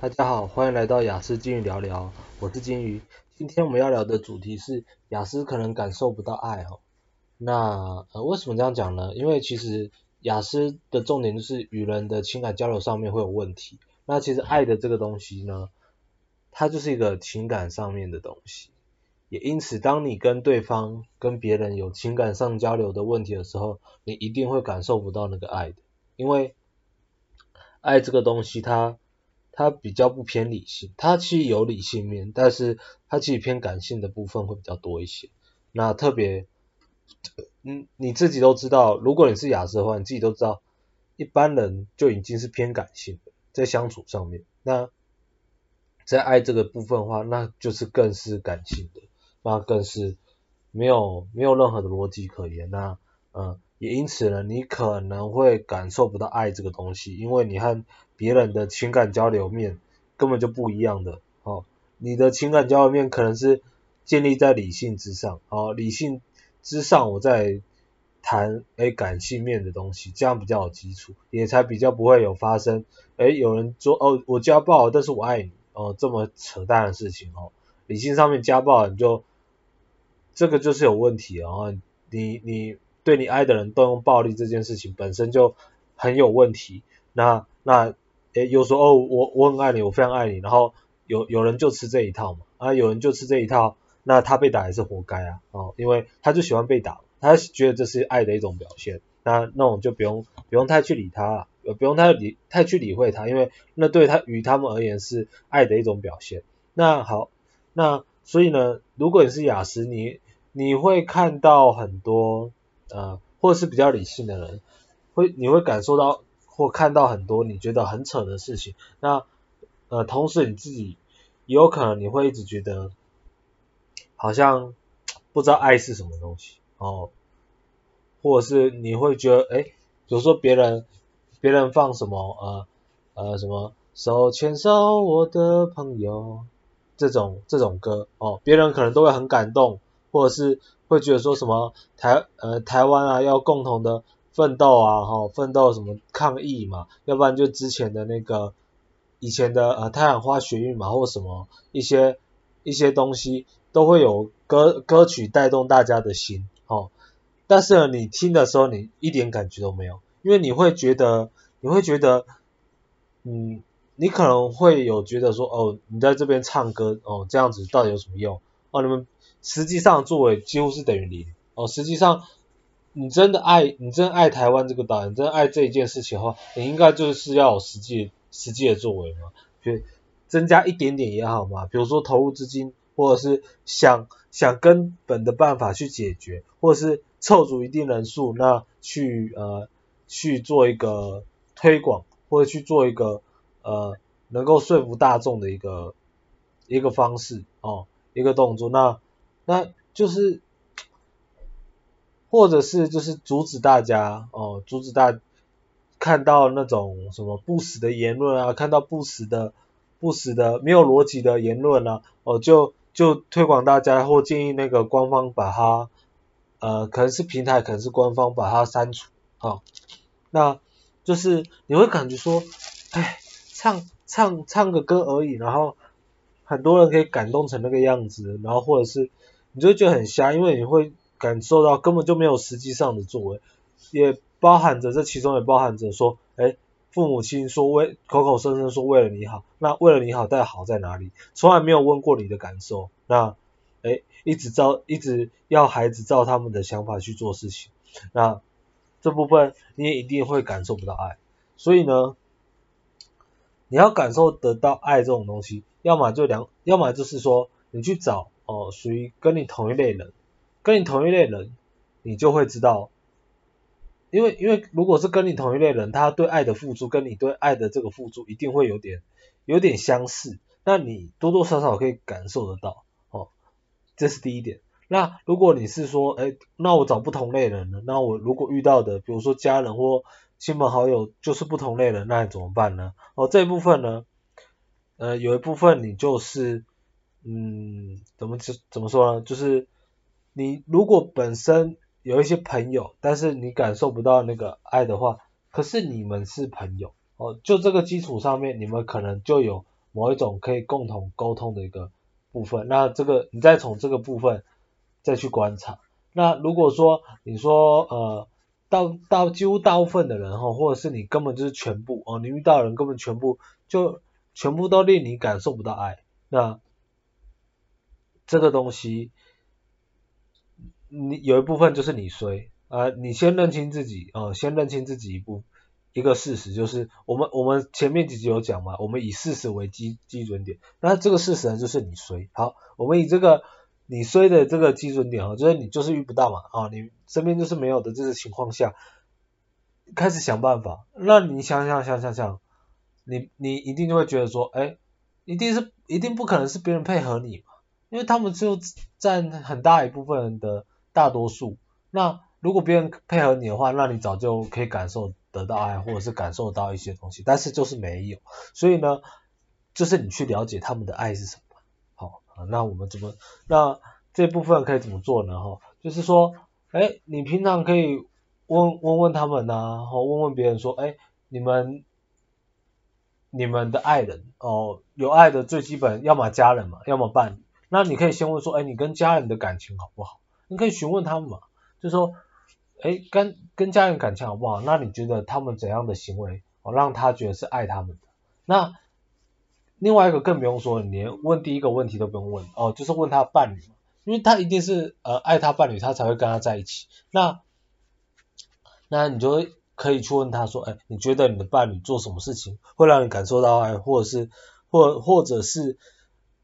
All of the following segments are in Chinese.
大家好，欢迎来到雅思金鱼聊聊，我是金鱼。今天我们要聊的主题是雅思可能感受不到爱哈。那呃为什么这样讲呢？因为其实雅思的重点就是与人的情感交流上面会有问题。那其实爱的这个东西呢，它就是一个情感上面的东西。也因此，当你跟对方、跟别人有情感上交流的问题的时候，你一定会感受不到那个爱的，因为爱这个东西它。他比较不偏理性，他其实有理性面，但是他其实偏感性的部分会比较多一些。那特别，嗯，你自己都知道，如果你是亚斯的话，你自己都知道，一般人就已经是偏感性的，在相处上面。那在爱这个部分的话，那就是更是感性的，那更是没有没有任何的逻辑可言。那嗯。也因此呢，你可能会感受不到爱这个东西，因为你和别人的情感交流面根本就不一样的哦。你的情感交流面可能是建立在理性之上，哦，理性之上我在谈诶感性面的东西，这样比较有基础，也才比较不会有发生诶有人说哦我家暴，但是我爱你哦这么扯淡的事情哦。理性上面家暴你就这个就是有问题哦，你你。对你爱的人动用暴力这件事情本身就很有问题。那那诶，有时候哦，我我很爱你，我非常爱你。然后有有人就吃这一套嘛，啊，有人就吃这一套，那他被打也是活该啊，哦，因为他就喜欢被打，他觉得这是爱的一种表现。那那我就不用不用太去理他了，不用太理太去理会他，因为那对他与他们而言是爱的一种表现。那好，那所以呢，如果你是雅思，你你会看到很多。呃，或者是比较理性的人，会你会感受到或看到很多你觉得很扯的事情。那呃，同时你自己也有可能你会一直觉得好像不知道爱是什么东西哦，或者是你会觉得哎，比如说别人别人放什么呃呃什么手牵手我的朋友这种这种歌哦，别人可能都会很感动，或者是。会觉得说什么台呃台湾啊要共同的奋斗啊哈奋斗什么抗议嘛，要不然就之前的那个以前的呃太阳花学运嘛或什么一些一些东西都会有歌歌曲带动大家的心哦，但是呢你听的时候你一点感觉都没有，因为你会觉得你会觉得嗯你可能会有觉得说哦你在这边唱歌哦这样子到底有什么用哦你们。实际上作为几乎是等于零哦。实际上，你真的爱你真爱台湾这个岛，你真的爱这一件事情的话，你应该就是要有实际实际的作为嘛，比如增加一点点也好嘛，比如说投入资金，或者是想想根本的办法去解决，或者是凑足一定人数，那去呃去做一个推广，或者去做一个呃能够说服大众的一个一个方式哦，一个动作那。那就是，或者是就是阻止大家哦，阻止大看到那种什么不实的言论啊，看到不实的、不实的没有逻辑的言论啊，哦就就推广大家或建议那个官方把它，呃可能是平台，可能是官方把它删除啊、那就是你会感觉说，哎，唱唱唱个歌而已，然后很多人可以感动成那个样子，然后或者是。你就觉得很瞎，因为你会感受到根本就没有实际上的作为，也包含着这其中也包含着说，哎，父母亲说为口口声声说为了你好，那为了你好，但好在哪里？从来没有问过你的感受，那哎，一直照一直要孩子照他们的想法去做事情，那这部分你也一定会感受不到爱，所以呢，你要感受得到爱这种东西，要么就两，要么就是说你去找。哦，属于跟你同一类人，跟你同一类人，你就会知道，因为因为如果是跟你同一类人，他对爱的付出跟你对爱的这个付出一定会有点有点相似，那你多多少少可以感受得到，哦，这是第一点。那如果你是说，哎，那我找不同类人呢？那我如果遇到的，比如说家人或亲朋好友就是不同类人，那你怎么办呢？哦，这一部分呢，呃，有一部分你就是。嗯，怎么怎么说呢？就是你如果本身有一些朋友，但是你感受不到那个爱的话，可是你们是朋友哦，就这个基础上面，你们可能就有某一种可以共同沟通的一个部分。那这个你再从这个部分再去观察。那如果说你说呃，到到几乎大部分的人哈，或者是你根本就是全部哦，你遇到的人根本全部就全部都令你感受不到爱，那这个东西，你有一部分就是你衰啊、你先认清自己哦、呃，先认清自己一步一个事实，就是我们我们前面几集有讲嘛，我们以事实为基基准点，那这个事实就是你衰，好，我们以这个。你衰的这个基准点啊，就是你就是遇不到嘛啊，你身边就是没有的这个情况下，开始想办法。那你想想想想想，你你一定就会觉得说，哎，一定是一定不可能是别人配合你嘛，因为他们就占很大一部分的大多数。那如果别人配合你的话，那你早就可以感受得到爱，或者是感受到一些东西，但是就是没有。所以呢，就是你去了解他们的爱是什么。好那我们怎么？那这部分可以怎么做呢？哈，就是说，哎，你平常可以问问问他们呐、啊，或问问别人说，哎，你们你们的爱人哦，有爱的最基本，要么家人嘛，要么伴侣。那你可以先问说，哎，你跟家人的感情好不好？你可以询问他们嘛，就说，哎，跟跟家人感情好不好？那你觉得他们怎样的行为，哦，让他觉得是爱他们的？那另外一个更不用说，你连问第一个问题都不用问哦，就是问他伴侣，因为他一定是呃爱他伴侣，他才会跟他在一起。那那你就会可以去问他说，哎，你觉得你的伴侣做什么事情会让你感受到爱，或者是或或者是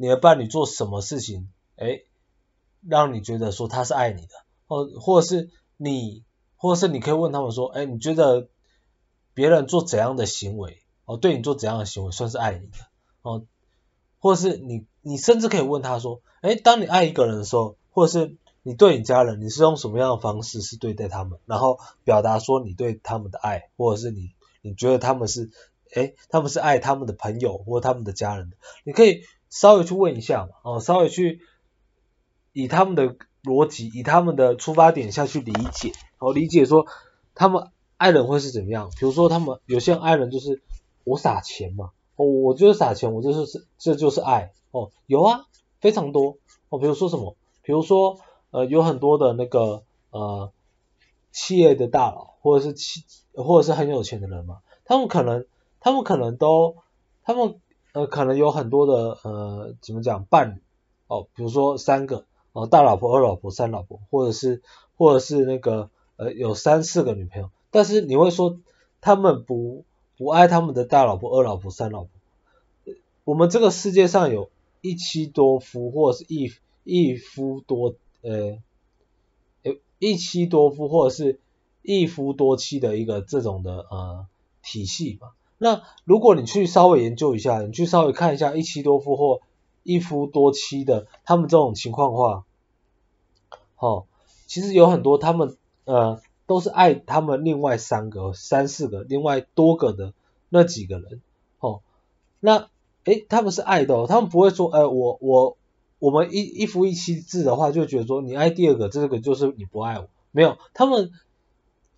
你的伴侣做什么事情，哎，让你觉得说他是爱你的，或或者是你，或者是你可以问他们说，哎，你觉得别人做怎样的行为，哦，对你做怎样的行为算是爱你的？哦，或者是你，你甚至可以问他说，哎，当你爱一个人的时候，或者是你对你家人，你是用什么样的方式是对待他们，然后表达说你对他们的爱，或者是你你觉得他们是，哎，他们是爱他们的朋友或他们的家人的，你可以稍微去问一下嘛，哦，稍微去以他们的逻辑，以他们的出发点下去理解，哦，理解说他们爱人会是怎么样，比如说他们有些人爱人就是我撒钱嘛。哦，我就是撒钱，我就是是，这就是爱哦，有啊，非常多哦，比如说什么，比如说呃，有很多的那个呃，企业的大佬，或者是企，或者是很有钱的人嘛，他们可能，他们可能都，他们呃，可能有很多的呃，怎么讲，伴侣哦，比如说三个哦，大老婆、二老婆、三老婆，或者是，或者是那个呃，有三四个女朋友，但是你会说他们不。不爱他们的大老婆、二老婆、三老婆。我们这个世界上有一妻多夫，或者是一一夫多呃，一妻多夫，或者是一夫多妻的一个这种的呃体系嘛。那如果你去稍微研究一下，你去稍微看一下一妻多夫或一夫多妻的他们这种情况的话，哦，其实有很多他们呃。都是爱他们另外三个、三四个、另外多个的那几个人，哦，那诶，他们是爱的，他们不会说，哎，我我我们一一夫一妻制的话，就觉得说你爱第二个，这个就是你不爱我，没有，他们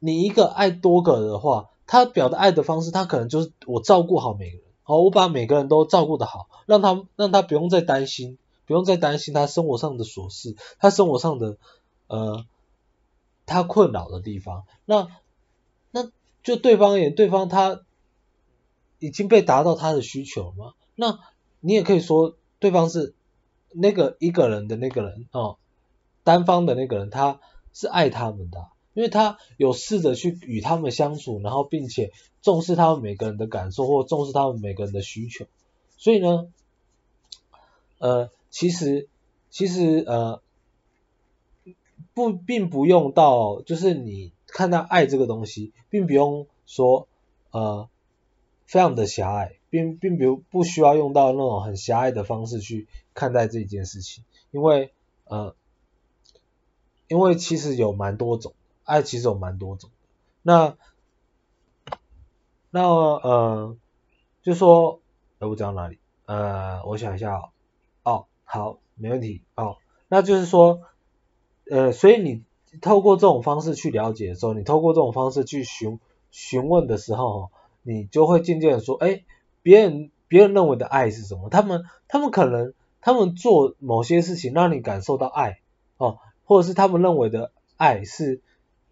你一个爱多个的话，他表达爱的方式，他可能就是我照顾好每个人，哦，我把每个人都照顾得好，让他让他不用再担心，不用再担心他生活上的琐事，他生活上的呃。他困扰的地方，那那就对方而言，对方他已经被达到他的需求了吗？那你也可以说，对方是那个一个人的那个人哦，单方的那个人，他是爱他们的，因为他有试着去与他们相处，然后并且重视他们每个人的感受，或重视他们每个人的需求，所以呢，呃，其实其实呃。不，并不用到，就是你看到爱这个东西，并不用说呃非常的狭隘，并并不不需要用到那种很狭隘的方式去看待这件事情，因为呃，因为其实有蛮多种，爱其实有蛮多种，那那呃，就说，呃，我讲到哪里？呃，我想一下哦，哦，好，没问题，哦，那就是说。呃，所以你透过这种方式去了解的时候，你透过这种方式去询询问的时候，你就会渐渐的说，哎，别人别人认为的爱是什么？他们他们可能他们做某些事情让你感受到爱哦，或者是他们认为的爱是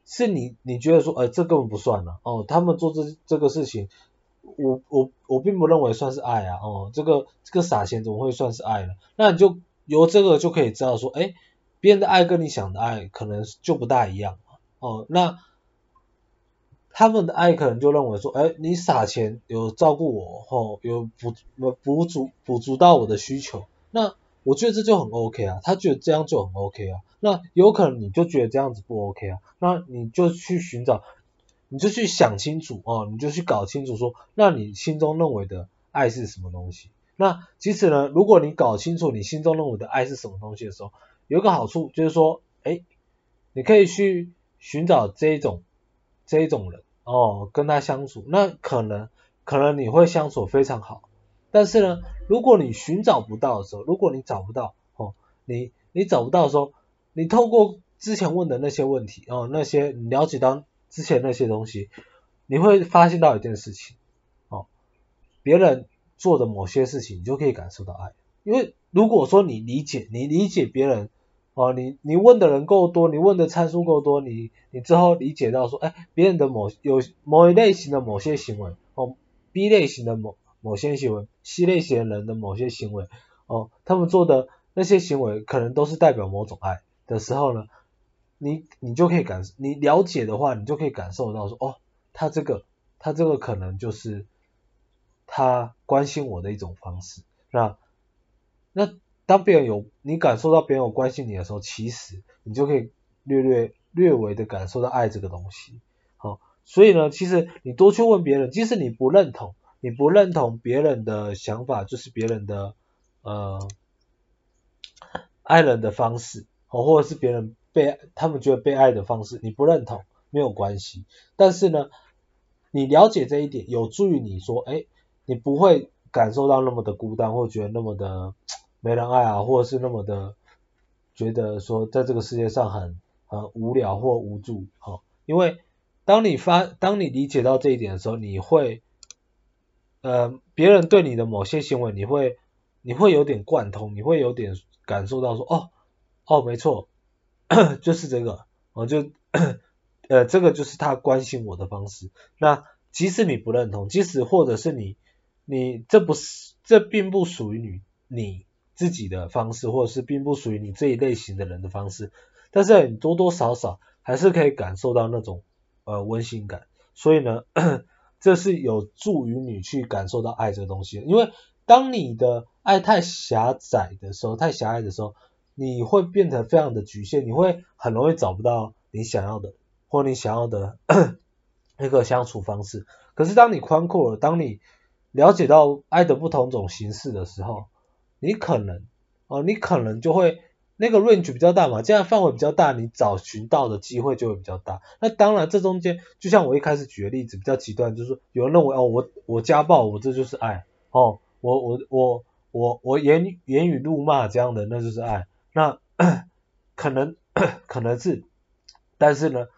是你你觉得说，呃，这根本不算了哦，他们做这这个事情，我我我并不认为算是爱啊哦，这个这个撒钱怎么会算是爱呢？那你就由这个就可以知道说，哎，别人的爱跟你想的爱可能就不大一样哦，那。他们的爱可能就认为说，哎，你撒钱有照顾我，吼，有补补足补足到我的需求，那我觉得这就很 OK 啊，他觉得这样就很 OK 啊，那有可能你就觉得这样子不 OK 啊，那你就去寻找，你就去想清楚哦，你就去搞清楚说，那你心中认为的爱是什么东西？那其实呢，如果你搞清楚你心中认为的爱是什么东西的时候，有个好处就是说，哎，你可以去寻找这一种这一种人。哦，跟他相处，那可能可能你会相处非常好，但是呢，如果你寻找不到的时候，如果你找不到，哦，你你找不到的时候，你透过之前问的那些问题，哦，那些你了解到之前那些东西，你会发现到一件事情，哦，别人做的某些事情，你就可以感受到爱，因为如果说你理解，你理解别人。哦，你你问的人够多，你问的参数够多，你你之后理解到说，哎，别人的某有某一类型的某些行为，哦，B 类型的某某些行为，C 类型人的某些行为，哦，他们做的那些行为可能都是代表某种爱的时候呢，你你就可以感，你了解的话，你就可以感受到说，哦，他这个他这个可能就是他关心我的一种方式，那那。当别人有你感受到别人有关心你的时候，其实你就可以略略略微的感受到爱这个东西。好，所以呢，其实你多去问别人，即使你不认同，你不认同别人的想法，就是别人的呃爱人的方式，哦，或者是别人被他们觉得被爱的方式，你不认同没有关系。但是呢，你了解这一点，有助于你说，哎，你不会感受到那么的孤单，或觉得那么的。没人爱啊，或者是那么的觉得说在这个世界上很很无聊或无助，哈，因为当你发当你理解到这一点的时候，你会，呃，别人对你的某些行为，你会你会有点贯通，你会有点感受到说，哦哦，没错，就是这个，我就 呃这个就是他关心我的方式。那即使你不认同，即使或者是你你这不是这并不属于你你。自己的方式，或者是并不属于你这一类型的人的方式，但是你多多少少还是可以感受到那种呃温馨感，所以呢，这是有助于你去感受到爱这个东西。因为当你的爱太狭窄的时候，太狭隘的时候，你会变得非常的局限，你会很容易找不到你想要的或你想要的 那个相处方式。可是当你宽阔了，当你了解到爱的不同种形式的时候，你可能哦，你可能就会那个 range 比较大嘛，这样范围比较大，你找寻到的机会就会比较大。那当然，这中间就像我一开始举的例子比较极端，就是有人认为哦，我我家暴，我这就是爱哦，我我我我我言言语怒骂这样的，那就是爱。那 可能可能是，但是呢，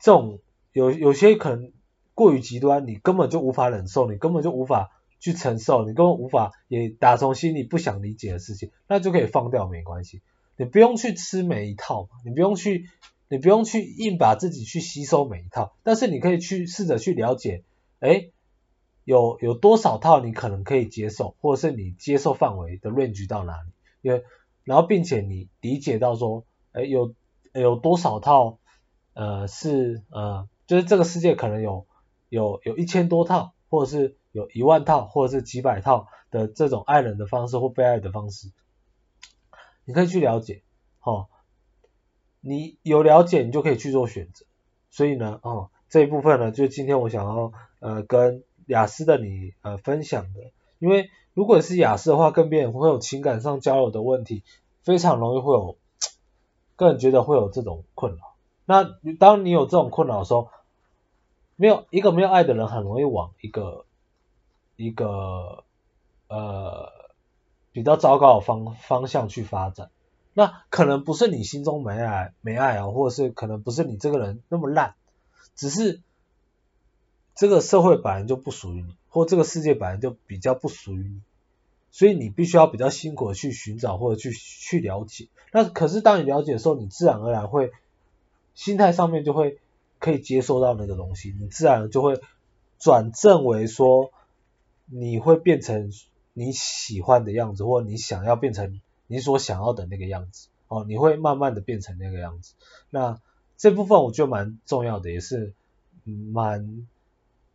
这种有有些可能过于极端，你根本就无法忍受，你根本就无法。去承受你根本无法也打从心里不想理解的事情，那就可以放掉没关系，你不用去吃每一套，你不用去你不用去硬把自己去吸收每一套，但是你可以去试着去了解，诶，有有多少套你可能可以接受，或者是你接受范围的 range 到哪里，也然后并且你理解到说，诶，有有多少套呃是呃就是这个世界可能有有有一千多套，或者是。有一万套或者是几百套的这种爱人的方式或被爱的方式，你可以去了解，哦，你有了解，你就可以去做选择。所以呢，哦，这一部分呢，就是今天我想要呃跟亚斯的你呃分享的。因为如果是亚斯的话，跟别人会有情感上交流的问题，非常容易会有，个人觉得会有这种困扰。那当你有这种困扰的时候，没有一个没有爱的人，很容易往一个。一个呃比较糟糕的方方向去发展，那可能不是你心中没爱没爱啊，或者是可能不是你这个人那么烂，只是这个社会本来就不属于你，或这个世界本来就比较不属于你，所以你必须要比较辛苦的去寻找或者去去了解。那可是当你了解的时候，你自然而然会心态上面就会可以接受到那个东西，你自然就会转正为说你会变成你喜欢的样子，或你想要变成你所想要的那个样子。哦，你会慢慢的变成那个样子。那这部分我觉得蛮重要的，也是蛮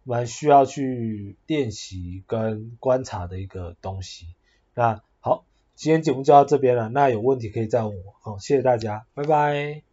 蛮需要去练习跟观察的一个东西。那好，今天节目就到这边了。那有问题可以再问我。好，谢谢大家，拜拜。